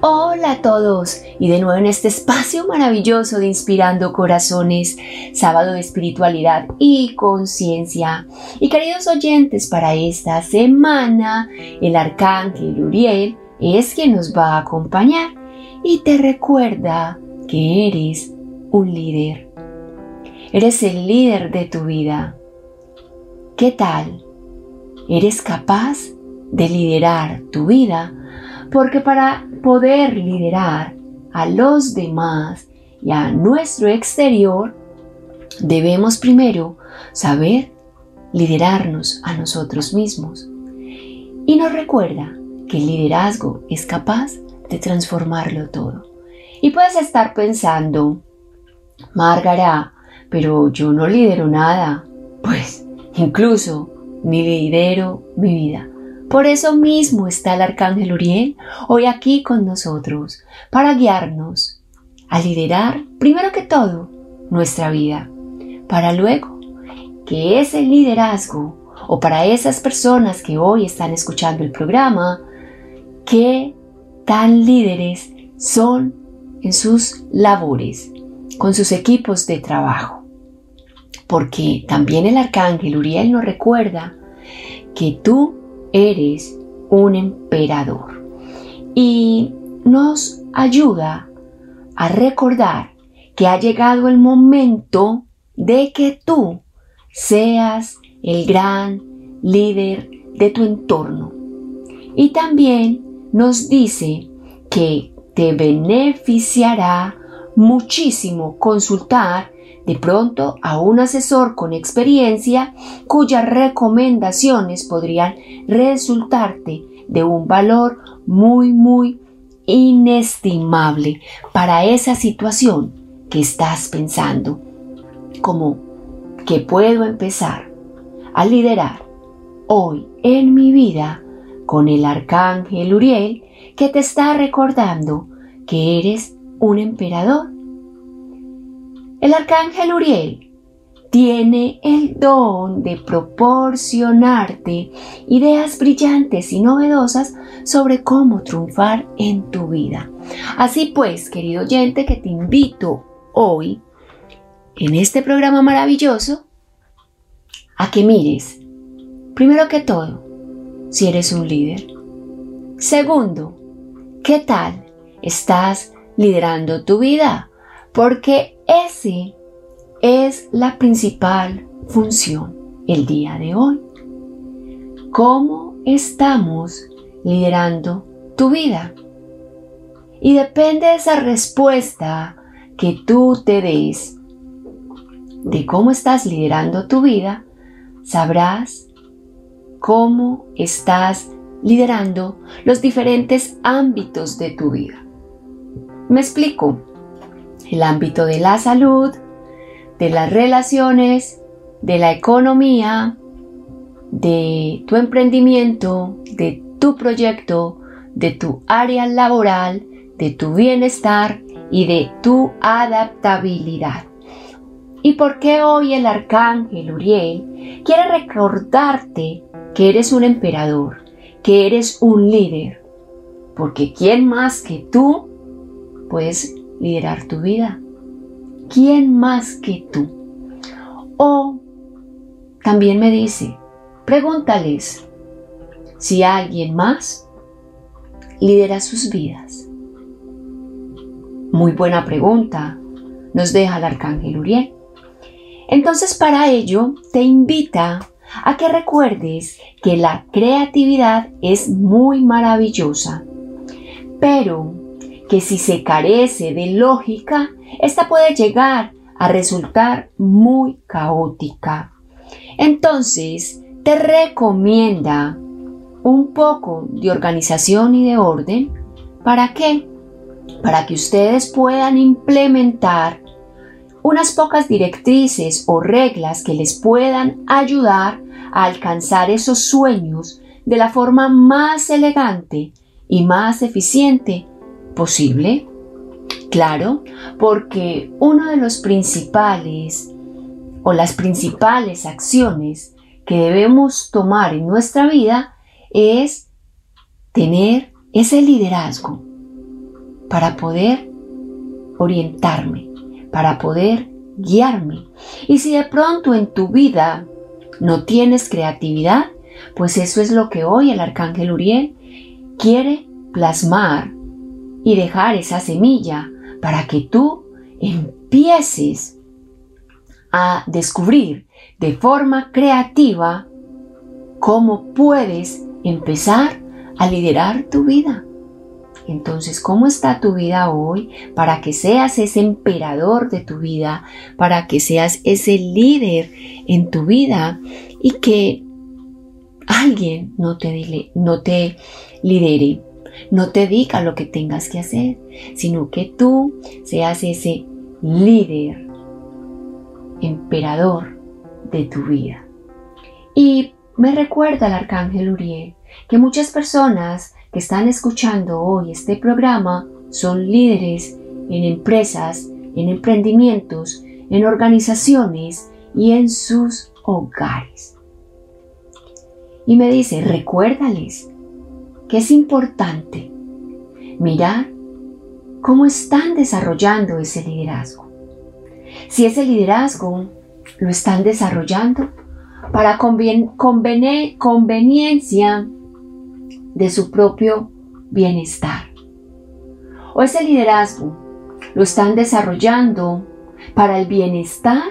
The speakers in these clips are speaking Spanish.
Hola a todos y de nuevo en este espacio maravilloso de Inspirando Corazones, sábado de espiritualidad y conciencia. Y queridos oyentes, para esta semana el arcángel Uriel es quien nos va a acompañar y te recuerda que eres un líder Eres el líder de tu vida. ¿Qué tal? ¿Eres capaz de liderar tu vida? Porque para poder liderar a los demás y a nuestro exterior, debemos primero saber liderarnos a nosotros mismos. Y nos recuerda que el liderazgo es capaz de transformarlo todo. Y puedes estar pensando, Margará, pero yo no lidero nada, pues incluso ni lidero mi vida. Por eso mismo está el arcángel Uriel hoy aquí con nosotros, para guiarnos a liderar, primero que todo, nuestra vida, para luego que ese liderazgo, o para esas personas que hoy están escuchando el programa, qué tan líderes son en sus labores, con sus equipos de trabajo. Porque también el arcángel Uriel nos recuerda que tú eres un emperador y nos ayuda a recordar que ha llegado el momento de que tú seas el gran líder de tu entorno. Y también nos dice que te beneficiará muchísimo consultar de pronto a un asesor con experiencia cuyas recomendaciones podrían resultarte de un valor muy, muy inestimable para esa situación que estás pensando. Como que puedo empezar a liderar hoy en mi vida con el arcángel Uriel que te está recordando que eres un emperador el arcángel Uriel tiene el don de proporcionarte ideas brillantes y novedosas sobre cómo triunfar en tu vida. Así pues, querido oyente, que te invito hoy, en este programa maravilloso, a que mires, primero que todo, si eres un líder. Segundo, ¿qué tal estás liderando tu vida? Porque ese es la principal función el día de hoy. ¿Cómo estamos liderando tu vida? Y depende de esa respuesta que tú te des de cómo estás liderando tu vida, sabrás cómo estás liderando los diferentes ámbitos de tu vida. Me explico el ámbito de la salud, de las relaciones, de la economía, de tu emprendimiento, de tu proyecto, de tu área laboral, de tu bienestar y de tu adaptabilidad. ¿Y por qué hoy el arcángel Uriel quiere recordarte que eres un emperador, que eres un líder? Porque ¿quién más que tú puedes liderar tu vida. ¿Quién más que tú? O también me dice, pregúntales si alguien más lidera sus vidas. Muy buena pregunta nos deja el arcángel Uriel. Entonces para ello te invita a que recuerdes que la creatividad es muy maravillosa, pero que si se carece de lógica, esta puede llegar a resultar muy caótica. Entonces, te recomienda un poco de organización y de orden. ¿Para qué? Para que ustedes puedan implementar unas pocas directrices o reglas que les puedan ayudar a alcanzar esos sueños de la forma más elegante y más eficiente posible? Claro, porque uno de los principales o las principales acciones que debemos tomar en nuestra vida es tener ese liderazgo para poder orientarme, para poder guiarme. Y si de pronto en tu vida no tienes creatividad, pues eso es lo que hoy el arcángel Uriel quiere plasmar y dejar esa semilla para que tú empieces a descubrir de forma creativa cómo puedes empezar a liderar tu vida. Entonces, ¿cómo está tu vida hoy para que seas ese emperador de tu vida, para que seas ese líder en tu vida y que alguien no te, no te lidere, no te diga lo que tengas que hacer, sino que tú seas ese líder, emperador de tu vida. Y me recuerda el arcángel Uriel que muchas personas que están escuchando hoy este programa son líderes en empresas, en emprendimientos, en organizaciones y en sus hogares. Y me dice, recuérdales que es importante mirar cómo están desarrollando ese liderazgo. Si ese liderazgo lo están desarrollando para conveniencia de su propio bienestar. O ese liderazgo lo están desarrollando para el bienestar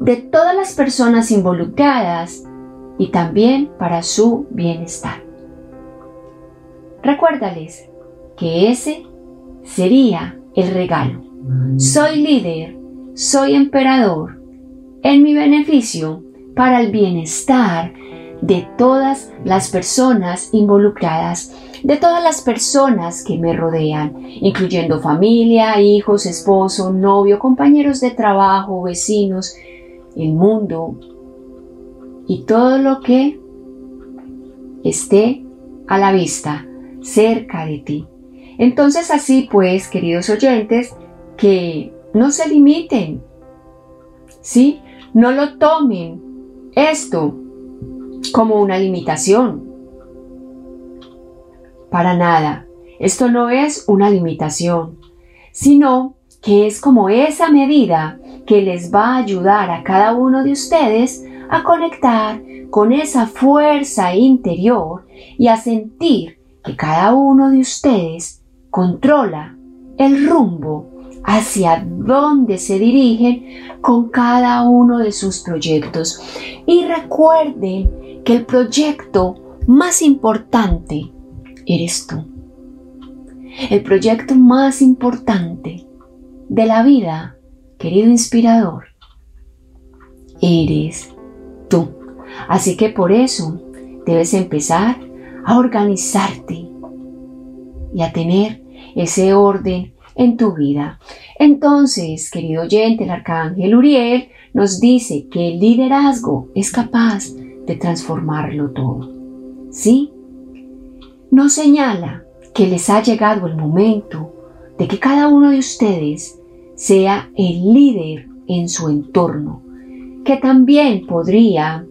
de todas las personas involucradas y también para su bienestar. Recuérdales que ese sería el regalo. Soy líder, soy emperador, en mi beneficio para el bienestar de todas las personas involucradas, de todas las personas que me rodean, incluyendo familia, hijos, esposo, novio, compañeros de trabajo, vecinos, el mundo y todo lo que esté a la vista, cerca de ti. Entonces así pues, queridos oyentes, que no se limiten, ¿sí? No lo tomen esto como una limitación. Para nada, esto no es una limitación, sino que es como esa medida que les va a ayudar a cada uno de ustedes a conectar con esa fuerza interior y a sentir que cada uno de ustedes controla el rumbo hacia dónde se dirigen con cada uno de sus proyectos. Y recuerden que el proyecto más importante eres tú. El proyecto más importante de la vida, querido inspirador, eres tú. Así que por eso debes empezar a organizarte y a tener ese orden en tu vida. Entonces, querido oyente, el arcángel Uriel nos dice que el liderazgo es capaz de transformarlo todo. ¿Sí? Nos señala que les ha llegado el momento de que cada uno de ustedes sea el líder en su entorno, que también podría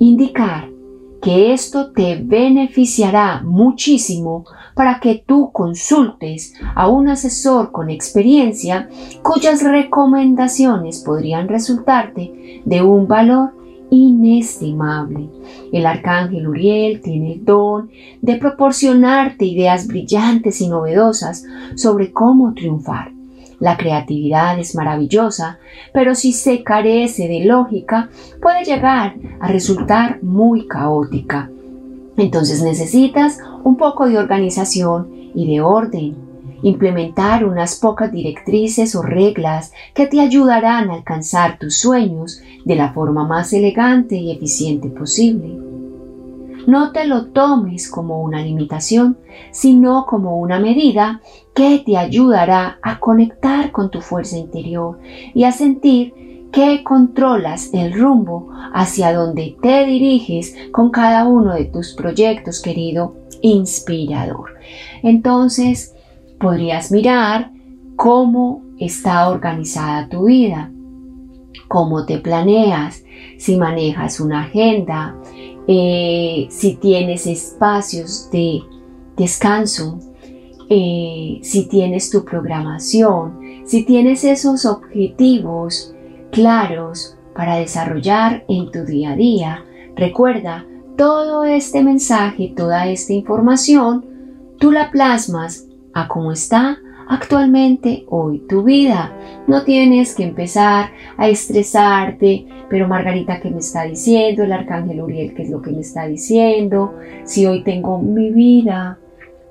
indicar que esto te beneficiará muchísimo para que tú consultes a un asesor con experiencia cuyas recomendaciones podrían resultarte de un valor inestimable. El arcángel Uriel tiene el don de proporcionarte ideas brillantes y novedosas sobre cómo triunfar. La creatividad es maravillosa, pero si se carece de lógica, puede llegar a resultar muy caótica. Entonces necesitas un poco de organización y de orden implementar unas pocas directrices o reglas que te ayudarán a alcanzar tus sueños de la forma más elegante y eficiente posible. No te lo tomes como una limitación, sino como una medida que te ayudará a conectar con tu fuerza interior y a sentir que controlas el rumbo hacia donde te diriges con cada uno de tus proyectos, querido inspirador. Entonces, podrías mirar cómo está organizada tu vida, cómo te planeas, si manejas una agenda, eh, si tienes espacios de descanso, eh, si tienes tu programación, si tienes esos objetivos claros para desarrollar en tu día a día. Recuerda, todo este mensaje, toda esta información, tú la plasmas a cómo está actualmente hoy tu vida. No tienes que empezar a estresarte, pero Margarita, ¿qué me está diciendo? El arcángel Uriel, ¿qué es lo que me está diciendo? Si hoy tengo mi vida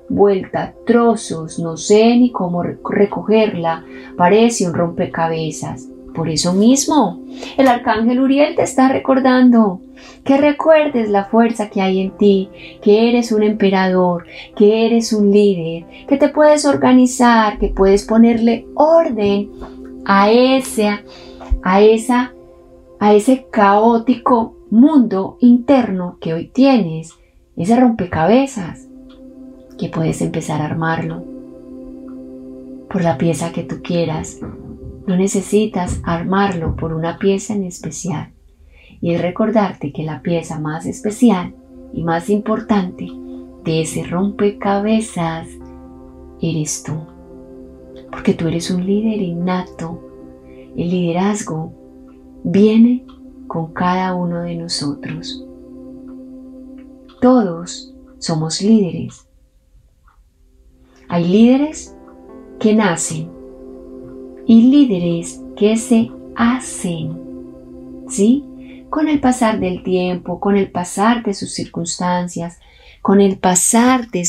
vuelta trozos, no sé ni cómo recogerla, parece un rompecabezas. Por eso mismo, el arcángel Uriel te está recordando que recuerdes la fuerza que hay en ti, que eres un emperador, que eres un líder, que te puedes organizar, que puedes ponerle orden a ese, a esa, a ese caótico mundo interno que hoy tienes, ese rompecabezas, que puedes empezar a armarlo por la pieza que tú quieras, no necesitas armarlo por una pieza en especial. Y es recordarte que la pieza más especial y más importante de ese rompecabezas eres tú. Porque tú eres un líder innato. El liderazgo viene con cada uno de nosotros. Todos somos líderes. Hay líderes que nacen y líderes que se hacen, ¿sí? Con el pasar del tiempo, con el pasar de sus circunstancias, con el pasar de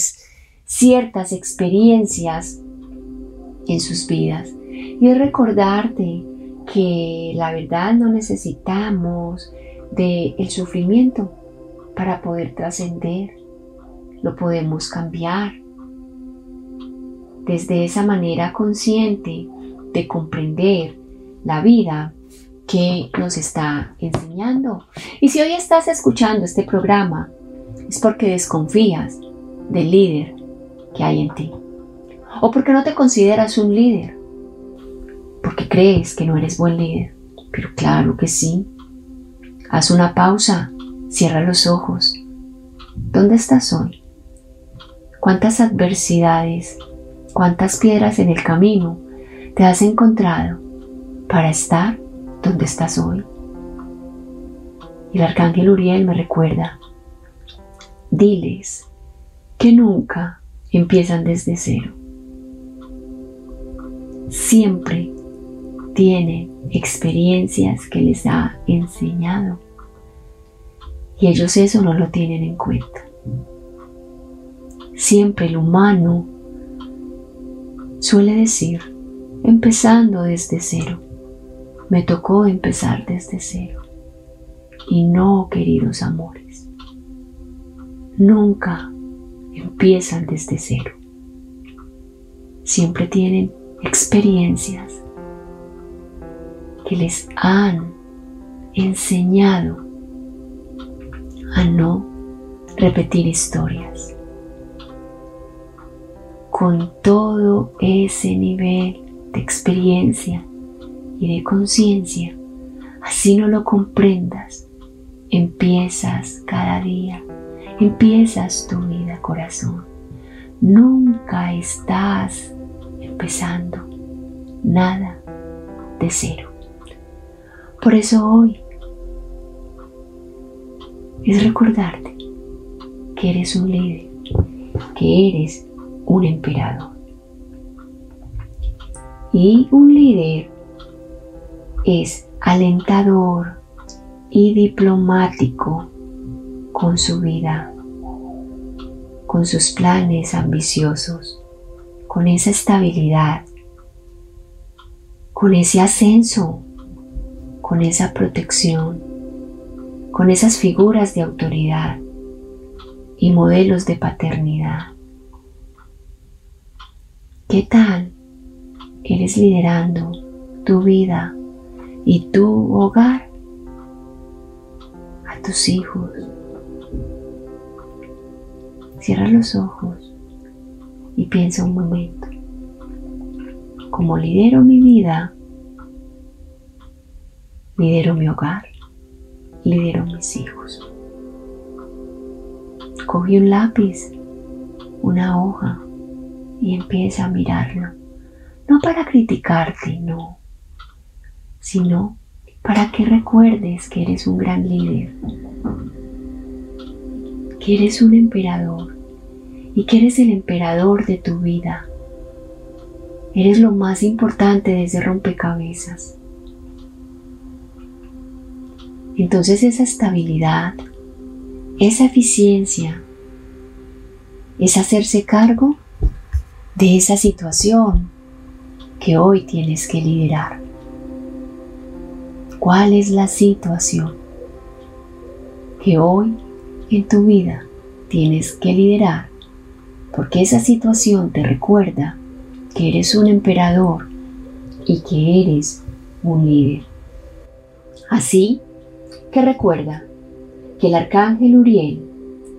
ciertas experiencias en sus vidas. Y es recordarte que la verdad no necesitamos del el sufrimiento para poder trascender. Lo podemos cambiar. Desde esa manera consciente de comprender la vida que nos está enseñando. Y si hoy estás escuchando este programa, es porque desconfías del líder que hay en ti. O porque no te consideras un líder. Porque crees que no eres buen líder. Pero claro que sí. Haz una pausa. Cierra los ojos. ¿Dónde estás hoy? ¿Cuántas adversidades? ¿Cuántas piedras en el camino te has encontrado para estar donde estás hoy. Y el arcángel Uriel me recuerda, diles que nunca empiezan desde cero. Siempre tienen experiencias que les ha enseñado y ellos eso no lo tienen en cuenta. Siempre el humano suele decir, empezando desde cero. Me tocó empezar desde cero. Y no, queridos amores, nunca empiezan desde cero. Siempre tienen experiencias que les han enseñado a no repetir historias. Con todo ese nivel experiencia y de conciencia, así no lo comprendas, empiezas cada día, empiezas tu vida corazón. Nunca estás empezando nada de cero. Por eso hoy es recordarte que eres un líder, que eres un emperador. Y un líder es alentador y diplomático con su vida, con sus planes ambiciosos, con esa estabilidad, con ese ascenso, con esa protección, con esas figuras de autoridad, y modelos de paternidad. ¿Qué tal eres liderando tu vida y tu hogar a tus hijos? Cierra los ojos y piensa un momento. Como lidero mi vida, lidero mi hogar, lidero mis hijos. Coge un lápiz, una hoja y empieza a mirarlo. No para criticarte, no, sino para que recuerdes que eres un gran líder, que eres un emperador y que eres el emperador de tu vida. Eres lo más importante de ese rompecabezas. Entonces esa estabilidad, esa eficiencia, es hacerse cargo de esa situación que hoy tienes que liderar. ¿Cuál es la situación que hoy en tu vida tienes que liderar? Porque esa situación te recuerda que eres un emperador y que eres un líder. Así que recuerda que el arcángel Uriel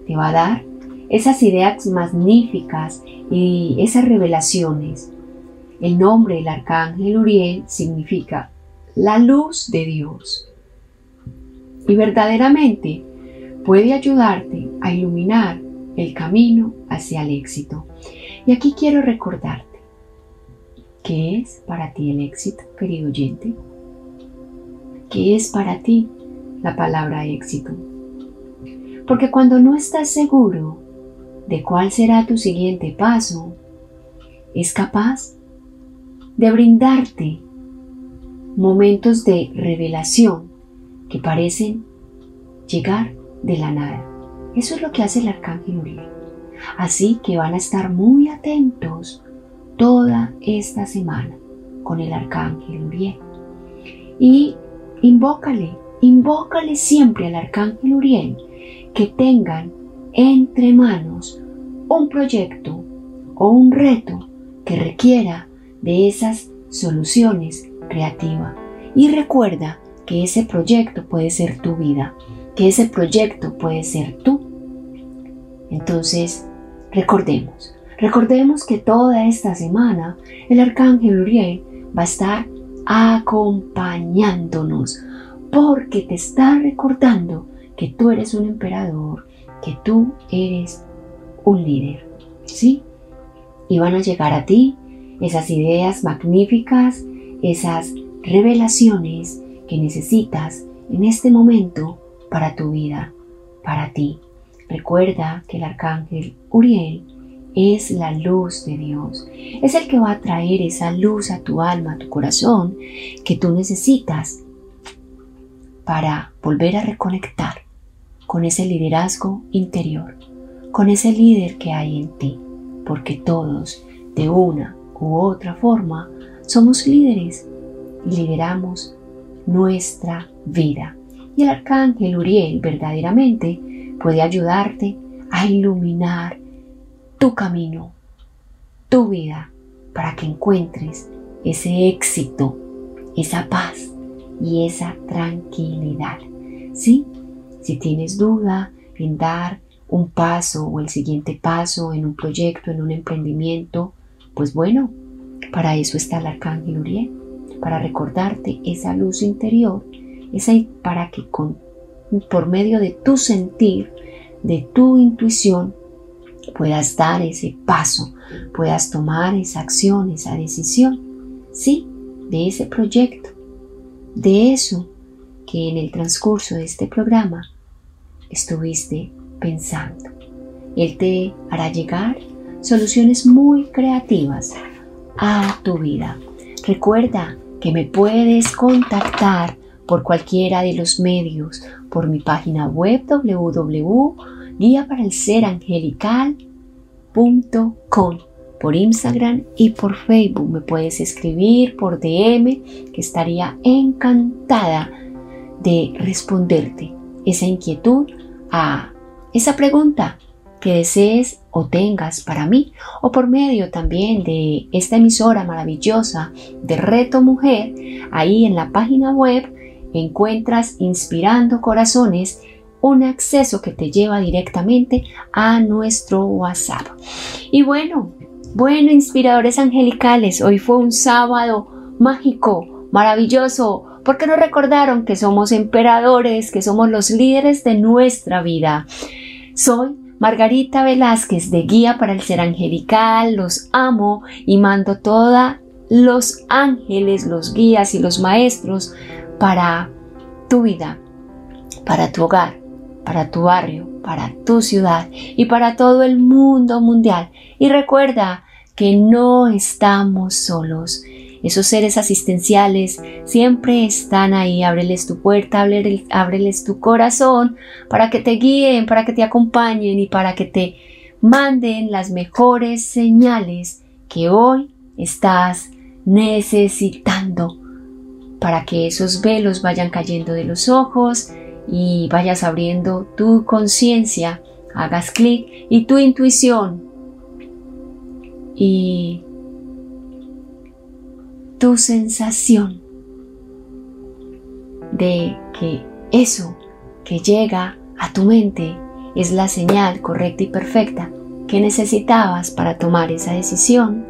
te va a dar esas ideas magníficas y esas revelaciones. El nombre del arcángel Uriel significa la luz de Dios. Y verdaderamente puede ayudarte a iluminar el camino hacia el éxito. Y aquí quiero recordarte, ¿qué es para ti el éxito, querido oyente? ¿Qué es para ti la palabra éxito? Porque cuando no estás seguro de cuál será tu siguiente paso, es capaz de brindarte momentos de revelación que parecen llegar de la nada. Eso es lo que hace el arcángel Uriel. Así que van a estar muy atentos toda esta semana con el arcángel Uriel. Y invócale, invócale siempre al arcángel Uriel que tengan entre manos un proyecto o un reto que requiera de esas soluciones creativas. Y recuerda que ese proyecto puede ser tu vida, que ese proyecto puede ser tú. Entonces, recordemos, recordemos que toda esta semana el arcángel Uriel va a estar acompañándonos porque te está recordando que tú eres un emperador, que tú eres un líder, ¿sí? Y van a llegar a ti esas ideas magníficas, esas revelaciones que necesitas en este momento para tu vida, para ti. Recuerda que el arcángel Uriel es la luz de Dios. Es el que va a traer esa luz a tu alma, a tu corazón, que tú necesitas para volver a reconectar con ese liderazgo interior, con ese líder que hay en ti, porque todos, de una u otra forma, somos líderes y lideramos nuestra vida. Y el arcángel Uriel verdaderamente puede ayudarte a iluminar tu camino, tu vida, para que encuentres ese éxito, esa paz y esa tranquilidad. ¿Sí? Si tienes duda en dar un paso o el siguiente paso en un proyecto, en un emprendimiento, pues bueno, para eso está el arcángel Uriel, para recordarte esa luz interior, esa para que con por medio de tu sentir, de tu intuición, puedas dar ese paso, puedas tomar esa acción, esa decisión, sí, de ese proyecto, de eso que en el transcurso de este programa estuviste pensando. Él te hará llegar soluciones muy creativas a tu vida. Recuerda que me puedes contactar por cualquiera de los medios, por mi página web www.guiaparelserangelical.com, por Instagram y por Facebook. Me puedes escribir por DM que estaría encantada de responderte esa inquietud a esa pregunta que desees o tengas para mí o por medio también de esta emisora maravillosa de Reto Mujer, ahí en la página web encuentras Inspirando Corazones un acceso que te lleva directamente a nuestro WhatsApp. Y bueno, bueno, inspiradores angelicales, hoy fue un sábado mágico, maravilloso, porque nos recordaron que somos emperadores, que somos los líderes de nuestra vida. Soy Margarita Velázquez de Guía para el Ser Angelical, los amo y mando toda los ángeles, los guías y los maestros para tu vida, para tu hogar, para tu barrio, para tu ciudad y para todo el mundo mundial. Y recuerda que no estamos solos. Esos seres asistenciales siempre están ahí. Ábreles tu puerta, ábreles tu corazón para que te guíen, para que te acompañen y para que te manden las mejores señales que hoy estás necesitando para que esos velos vayan cayendo de los ojos y vayas abriendo tu conciencia, hagas clic y tu intuición y tu sensación de que eso que llega a tu mente es la señal correcta y perfecta que necesitabas para tomar esa decisión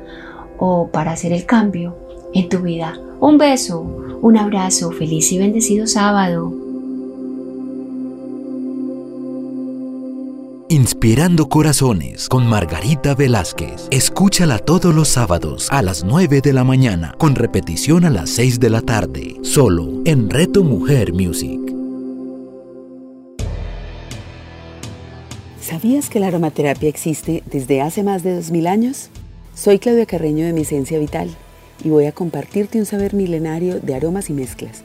o para hacer el cambio en tu vida. Un beso, un abrazo, feliz y bendecido sábado. Inspirando Corazones con Margarita Velázquez. Escúchala todos los sábados a las 9 de la mañana, con repetición a las 6 de la tarde, solo en Reto Mujer Music. ¿Sabías que la aromaterapia existe desde hace más de 2000 años? Soy Claudia Carreño de Mi Esencia Vital y voy a compartirte un saber milenario de aromas y mezclas